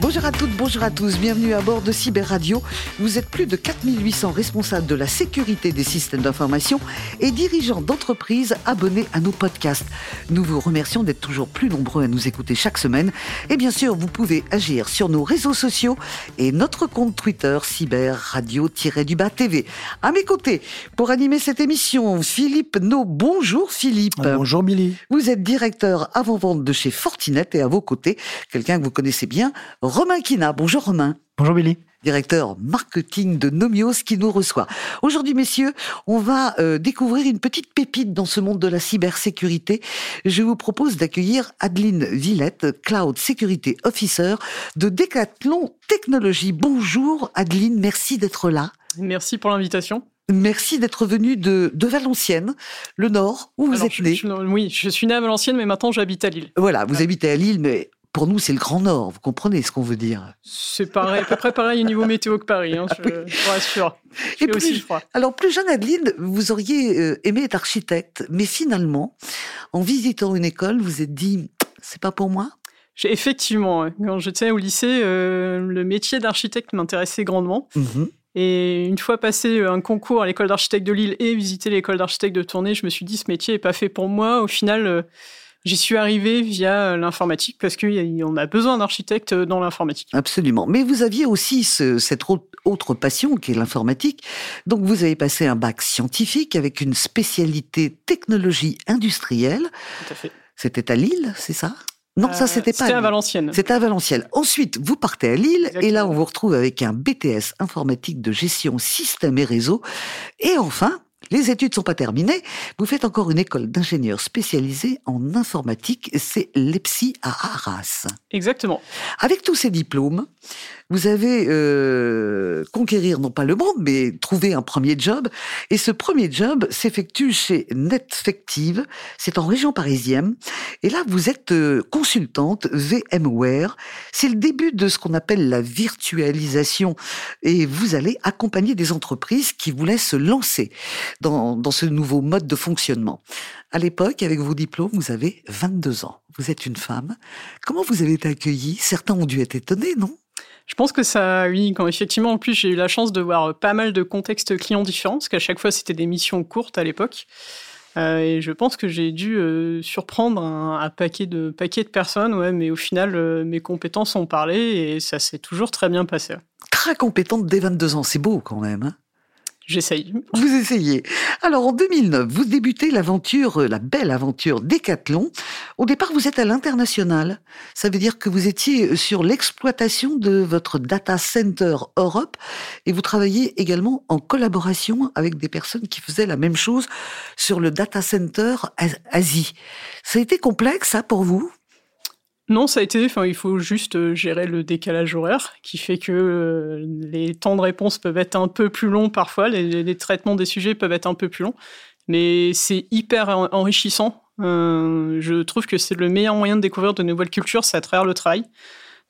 Bonjour à toutes, bonjour à tous, bienvenue à bord de Cyber Radio. Vous êtes plus de 4800 responsables de la sécurité des systèmes d'information et dirigeants d'entreprises abonnés à nos podcasts. Nous vous remercions d'être toujours plus nombreux à nous écouter chaque semaine. Et bien sûr, vous pouvez agir sur nos réseaux sociaux et notre compte Twitter Cyber Radio-du-bas TV. À mes côtés, pour animer cette émission, Philippe No. Bonjour Philippe. Ah, bonjour Billy. Vous êtes directeur avant-vente de chez Fortinet et à vos côtés, quelqu'un que vous connaissez bien, Romain Kina. Bonjour Romain. Bonjour Billy directeur marketing de Nomios qui nous reçoit. Aujourd'hui, messieurs, on va euh, découvrir une petite pépite dans ce monde de la cybersécurité. Je vous propose d'accueillir Adeline Villette, Cloud Security Officer de Decathlon Technologies. Bonjour Adeline, merci d'être là. Merci pour l'invitation. Merci d'être venu de, de, Valenciennes, le Nord, où vous êtes né. oui, je suis né à Valenciennes, mais maintenant j'habite à Lille. Voilà, vous habitez à Lille, mais pour nous, c'est le Grand Nord. Vous comprenez ce qu'on veut dire? C'est pareil, à peu près pareil au niveau météo que Paris, hein, je, vous rassure. Et plus, aussi froid. Alors, plus jeune Adeline, vous auriez euh, aimé être architecte, mais finalement, en visitant une école, vous êtes dit, c'est pas pour moi? Effectivement, quand j'étais au lycée, euh, le métier d'architecte m'intéressait grandement. Mhm. Et une fois passé un concours à l'école d'architecte de Lille et visité l'école d'architecte de Tournai, je me suis dit ce métier n'est pas fait pour moi. Au final, euh, J'y suis arrivé via l'informatique parce qu'on a besoin d'architectes dans l'informatique. Absolument. Mais vous aviez aussi cette autre passion qui est l'informatique. Donc vous avez passé un bac scientifique avec une spécialité technologie industrielle. Tout à fait. C'était à Lille, c'est ça? Non, ça c'était pas. C'était à Valenciennes. C'était à Valenciennes. Ensuite, vous partez à Lille et là on vous retrouve avec un BTS informatique de gestion système et réseau. Et enfin, les études sont pas terminées. Vous faites encore une école d'ingénieur spécialisée en informatique. C'est l'EPSI à Arras. Exactement. Avec tous ces diplômes, vous avez euh, conquérir non pas le monde, mais trouver un premier job. Et ce premier job s'effectue chez Netfective. C'est en région parisienne. Et là, vous êtes euh, consultante VMware. C'est le début de ce qu'on appelle la virtualisation. Et vous allez accompagner des entreprises qui voulaient se lancer dans, dans ce nouveau mode de fonctionnement. À l'époque, avec vos diplômes, vous avez 22 ans. Vous êtes une femme. Comment vous avez été accueillie? Certains ont dû être étonnés, non? Je pense que ça, oui, quand effectivement, en plus, j'ai eu la chance de voir pas mal de contextes clients différents, parce qu'à chaque fois, c'était des missions courtes à l'époque. Euh, et je pense que j'ai dû euh, surprendre un, paquet, de, paquet de personnes, ouais, mais au final, euh, mes compétences ont parlé et ça s'est toujours très bien passé. Très compétente dès 22 ans, c'est beau quand même. Hein J'essaye. Vous essayez. Alors en 2009, vous débutez l'aventure, euh, la belle aventure Décathlon. Au départ, vous êtes à l'international. Ça veut dire que vous étiez sur l'exploitation de votre data center Europe et vous travaillez également en collaboration avec des personnes qui faisaient la même chose sur le data center Asie. Ça a été complexe, ça, pour vous? Non, ça a été, enfin, il faut juste euh, gérer le décalage horaire qui fait que euh, les temps de réponse peuvent être un peu plus longs parfois, les, traitements des sujets peuvent être un peu plus longs, mais c'est hyper enrichissant. Euh, je trouve que c'est le meilleur moyen de découvrir de nouvelles cultures, c'est à travers le travail.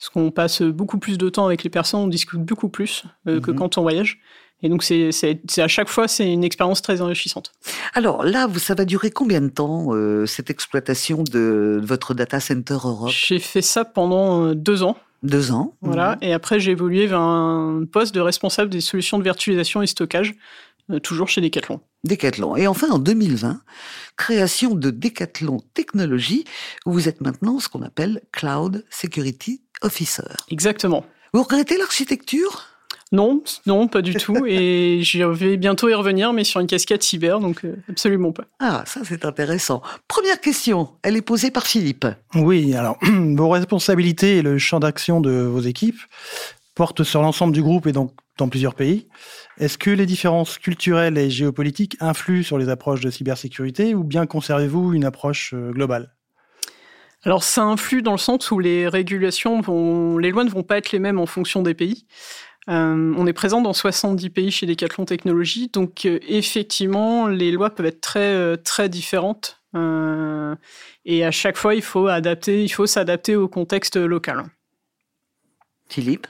Parce qu'on passe beaucoup plus de temps avec les personnes, on discute beaucoup plus que mhm. quand on voyage. Et donc, c'est, à chaque fois, c'est une expérience très enrichissante. Alors là, ça va durer combien de temps, euh, cette exploitation de votre data center Europe? J'ai fait ça pendant euh, deux ans. Deux ans. Voilà. Mhm. Et après, j'ai évolué vers un poste de responsable des solutions de virtualisation et stockage, euh, toujours chez Decathlon. Decathlon. Et enfin, en 2020, création de Decathlon Technologies, où vous êtes maintenant ce qu'on appelle Cloud Security Officer. Exactement. Vous regrettez l'architecture? Non, non, pas du tout. Et je vais bientôt y revenir, mais sur une casquette cyber, donc euh, absolument pas. Ah, ça c'est intéressant. Première question, elle est posée par Philippe. Oui, alors, vos responsabilités et le champ d'action de vos équipes portent sur l'ensemble du groupe et donc dans plusieurs pays. Est-ce que les différences culturelles et géopolitiques influent sur les approches de cybersécurité ou bien conservez-vous une approche euh, globale? Alors ça influe dans le sens où les régulations vont, les lois ne vont pas être les mêmes en fonction des pays. Euh, on est présent dans 70 pays chez Decathlon Technologies, donc euh, effectivement, les lois peuvent être très, euh, très différentes. et à chaque fois, il faut adapter, il faut s'adapter au contexte local. Philippe?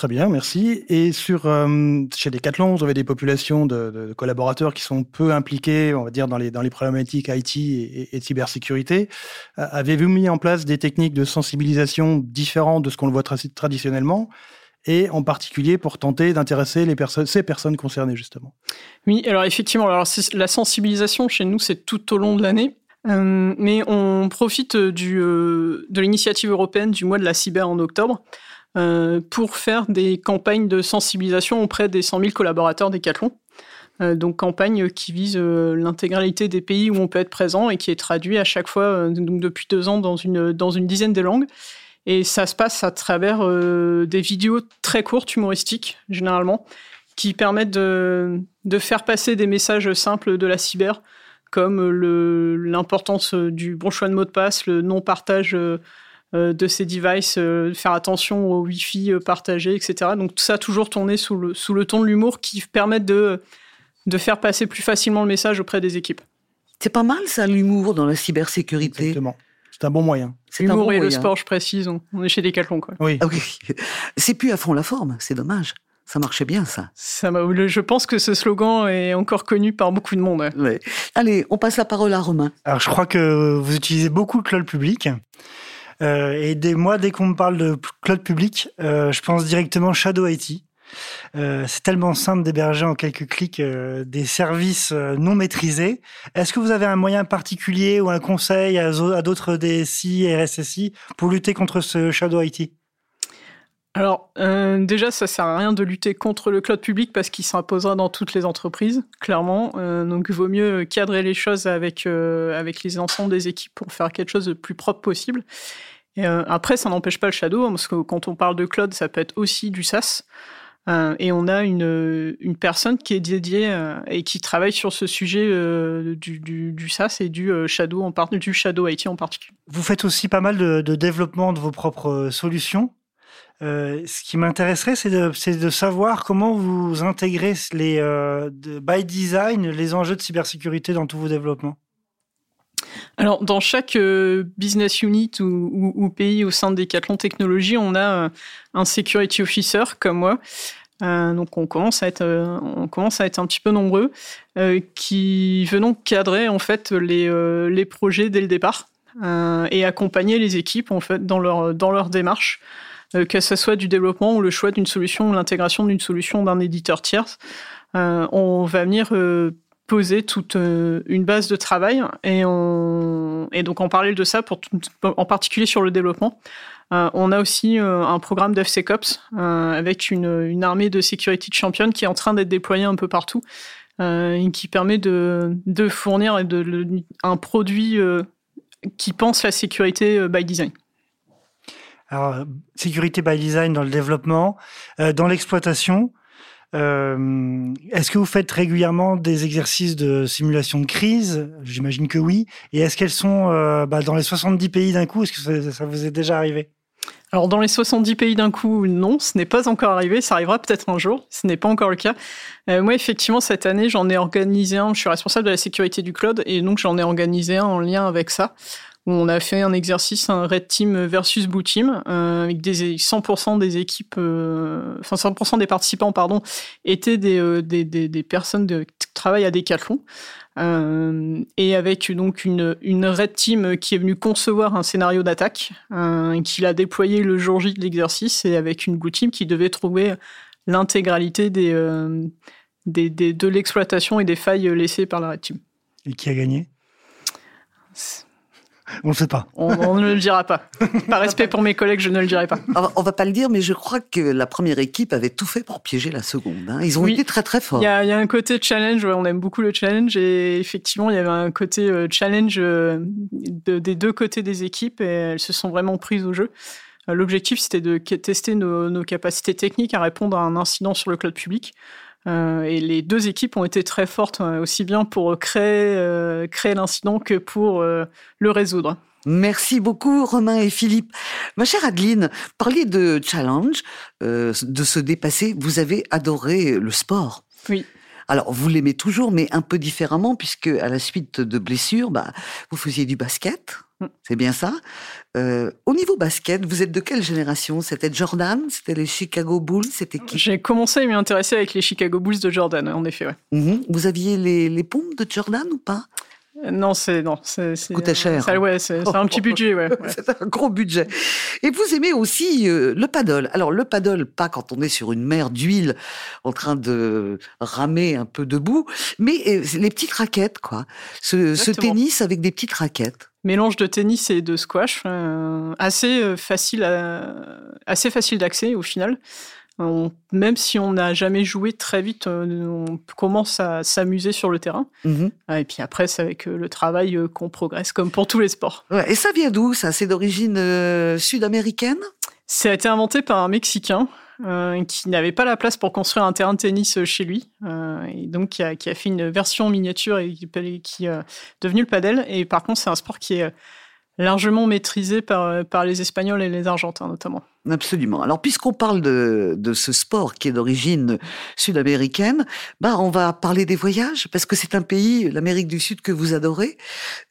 Très bien, merci. Et sur euh, chez Decathlon, vous avez des populations de, collaborateurs qui sont peu impliqués, on va dire, dans les, dans les problématiques IT et, et, cybersécurité. Avez-vous mis en place des techniques de sensibilisation différentes de ce qu'on le voit traditionnellement? Et en particulier pour tenter d'intéresser ces personnes concernées justement. Oui, alors effectivement, alors la sensibilisation chez nous, c'est tout au long de l'année. Euh, mais on profite du, de l'initiative européenne du mois de la cyber en octobre euh, pour faire des campagnes de sensibilisation auprès des 100 000 collaborateurs Decathlon. Euh, donc campagne qui vise euh, l'intégralité des pays où on peut être présent et qui est traduit à chaque fois donc depuis deux ans dans une, dans une dizaine de langues. Et ça se passe à travers des vidéos très courtes, humoristiques, généralement, qui permettent de, de, faire passer des messages simples de la cyber, comme l'importance du bon choix de mot de passe, le non-partage euh, de ces devices, euh, faire attention au Wi-Fi euh, partagé, etc. Donc tout ça toujours tourné sous le, sous le ton de l'humour qui permet de, de faire passer plus facilement le message auprès des équipes. C'est pas mal ça, l'humour dans la cybersécurité. Exactement. C'est un bon moyen. L'humour bon et le sport, je précise. On est chez Decathlon, quoi. Oui. Ah c'est plus à fond la forme, c'est dommage. Ça marchait bien, ça. ça je pense que ce slogan est encore connu par beaucoup de monde. Allez, on passe la parole à Romain. Alors, je crois que vous utilisez beaucoup le cloud public. Euh, et des, moi, dès qu'on me parle de cloud public, euh, je pense directement Shadow IT. Euh, c'est tellement simple d'héberger en quelques clics euh, des services euh, non maîtrisés. Est-ce que vous avez un moyen particulier ou un conseil à, d'autres DSI et RSSI pour lutter contre ce Shadow IT alors déjà, ça sert à rien de lutter contre le cloud public parce qu'il s'imposera dans toutes les entreprises, clairement. Donc, il vaut mieux cadrer les choses avec avec les ensembles des équipes pour faire quelque chose de plus propre possible. Après, ça n'empêche pas le shadow hein, parce que quand on parle de cloud, ça peut être aussi du SaaS. Et on a une, une personne qui est dédiée et qui travaille sur ce sujet du, du, du, SaaS et du shadow en part, du shadow IT en particulier. Vous faites aussi pas mal de, développement de vos propres solutions. Euh, ce qui m'intéresserait, c'est de, savoir comment vous intégrez les, euh, by design les enjeux de cybersécurité dans tous vos développements. Alors, dans chaque euh, business unit ou, pays au sein de Decathlon Technologies, on a un security officer comme moi. donc, on commence à être, on commence à être un petit peu nombreux, qui venons cadrer en fait les, les projets dès le départ et accompagner les équipes en fait dans leur dans leur démarche. Euh, que ce soit du développement ou le choix d'une solution ou l'intégration d'une solution d'un éditeur tiers. Euh, on va venir euh, poser toute une base de travail et, on, et donc en parler de ça pour en particulier sur le développement. on a aussi un programme d'FCCOPS avec une, armée de security champions qui est en train d'être déployée un peu partout et qui permet de, fournir de, un produit qui pense la sécurité by design. Alors, sécurité by design dans le développement, euh, dans l'exploitation. Euh, est-ce que vous faites régulièrement des exercices de simulation de crise? J'imagine que oui. Et est-ce qu'elles sont euh, bah, dans les 70 pays d'un coup? Est-ce que ça, vous est déjà arrivé? Alors dans les 70 pays d'un coup, non, ce n'est pas encore arrivé, ça arrivera peut-être un jour, ce n'est pas encore le cas. moi effectivement cette année j'en ai organisé un, je suis responsable de la sécurité du cloud et donc j'en ai organisé un en lien avec ça on a fait un exercice, un Red Team versus Blue Team, euh, avec des 100% des équipes, euh, enfin 100% des participants, pardon, étaient des, euh, des, des, personnes de, qui travaillent à Decathlon. Et avec donc une, une Red Team qui est venue concevoir un scénario d'attaque, qui l'a déployé le jour J de l'exercice, et avec une Blue Team qui devait trouver l'intégralité des, des, des, de l'exploitation et des failles laissées par la Red Team. Et qui a gagné? On ne sait pas. On, ne le dira pas. Par respect pour mes collègues, je ne le dirai pas. On va pas le dire, mais je crois que la première équipe avait tout fait pour piéger la seconde. Hein. Ils ont été très très forts. Il y, a, un côté challenge, on aime beaucoup le challenge, et effectivement, il y avait un côté euh, challenge euh, des deux côtés des équipes, et elles se sont vraiment prises au jeu. Euh, l'objectif, c'était de tester nos, capacités techniques à répondre à un incident sur le cloud public. Euh, et les deux équipes ont été très fortes, euh, aussi bien pour créer, euh, créer l'incident que pour le résoudre. Merci beaucoup Romain et Philippe. Ma chère Adeline, parliez de challenge, de se dépasser. Vous avez adoré le sport. Oui. Alors, vous l'aimez toujours, mais un peu différemment, puisque à la suite de blessures, bah, vous faisiez du basket. Mm. C'est bien ça. Euh, au niveau basket, vous êtes de quelle génération? C'était Jordan C'était les Chicago Bulls C'était qui? J'ai commencé à m'y intéresser avec les Chicago Bulls de Jordan, en effet. Ouais. Mhm. Vous aviez les, les pompes de Jordan ou pas? Non, c'est non, c'est Coûtait cher. ça, ouais, c'est un petit budget, ouais. ouais. C'est un gros budget. Et vous aimez aussi euh, le paddle. Alors le paddle, pas quand on est sur une mer d'huile en train de ramer un peu debout, mais euh, les petites raquettes, quoi. Ce, tennis avec des petites raquettes. Mélange de tennis et de squash, euh, assez facile, à- assez facile d'accès au final. On- même si on n'a jamais joué très vite, euh, on commence à s'amuser sur le terrain. Mhm. Ah, Et puis après, c'est avec euh, le travail euh, qu'on progresse, comme pour tous les sports. Ouais, et ça vient d'où ça? C'est d'origine euh, sud-américaine? Ça a été inventé par un Mexicain euh, qui n'avait pas la place pour construire un terrain de tennis chez lui, euh, et donc qui a, qui a fait une version miniature et qui, qui est devenu le padel. Et par contre, c'est un sport qui est largement maîtrisé par, euh, par les Espagnols et les Argentins notamment. Absolument. Alors, puisqu'on parle de, de ce sport qui est d'origine sud-américaine, bah, on va parler des voyages, parce que c'est un pays, l'Amérique du Sud, que vous adorez.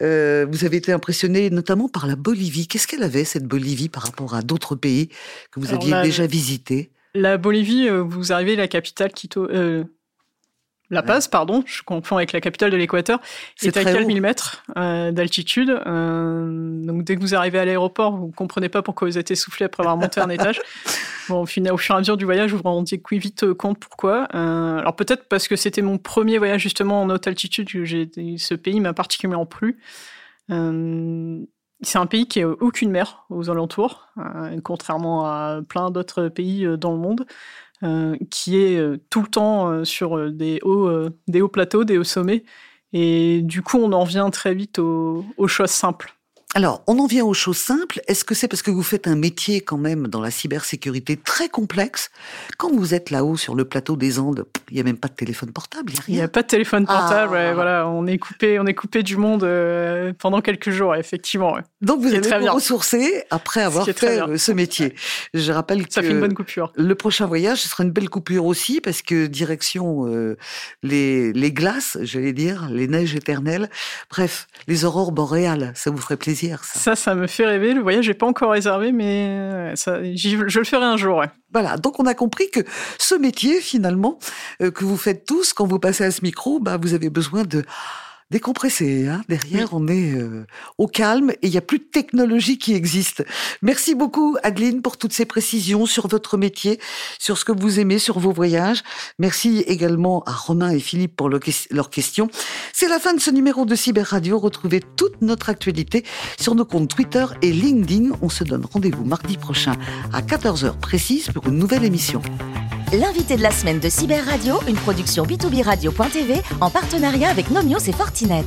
Euh, vous avez été impressionné notamment par la Bolivie. Qu'est-ce qu'elle avait, cette Bolivie, par rapport à d'autres pays que vous Alors, aviez la- déjà visités? La Bolivie, euh, vous arrivez la capitale Quito. euh, la Paz, pardon, je confonds avec la capitale de l'Équateur, C'est est à haut. 4000 mètres euh, d'altitude. Euh, donc dès que vous arrivez à l'aéroport, vous ne comprenez pas pourquoi vous êtes essoufflé après avoir monté un étage. Bon, au, final, au fur et à mesure du voyage, vous vous rendiez vite euh, compte pourquoi. Euh, alors peut-être parce que c'était mon premier voyage justement en haute altitude, que j'ai, ce pays m'a particulièrement plu. C'est un pays qui n'a aucune mer aux alentours, contrairement à plein d'autres pays dans le monde, euh, qui est euh, tout le temps euh, sur des hauts, des hauts plateaux, des hauts sommets. Et du coup, on en vient très vite aux, aux choses simples. Alors, on en vient aux choses simples. Est-ce que c'est parce que vous faites un métier quand même dans la cybersécurité très complexe? Quand vous êtes là-haut sur le plateau des Andes, il n'y a même pas de téléphone portable, il n'y a Il n'y rien. a pas de téléphone portable, Ah. ouais, voilà, on est coupé, on est coupé du monde euh, pendant quelques jours, effectivement. ouais. Donc vous allez très vous bien. ressourcer après avoir fait euh, ce métier. Je rappelle Ça que fait une bonne coupure. le prochain voyage, ce sera une belle coupure aussi parce que direction euh, les, les glaces, j'allais dire, les neiges éternelles. Bref, les aurores boréales, ça vous ferait plaisir ça. Ça, ça me fait rêver. Le voyage n'est pas encore réservé, mais euh, ça, je le ferai un jour. ouais. Voilà, donc on a compris que ce métier finalement euh, que vous faites tous quand vous passez à ce micro, bah vous avez besoin de décompresser. Hein Derrière, on est euh, au calme et il n'y a plus de technologie qui existe. Merci beaucoup Adeline pour toutes ces précisions sur votre métier, sur ce que vous aimez, sur vos voyages. Merci également à Romain et Philippe pour le leurs questions. C'est la fin de ce numéro de Cyber Radio. Retrouvez toute notre actualité sur nos comptes Twitter et LinkedIn. On se donne rendez-vous mardi prochain à 14h précise pour une nouvelle émission. L'invité de la semaine de Cyber Radio, une production b2b radio.tv en partenariat avec Nomios et Fortinet.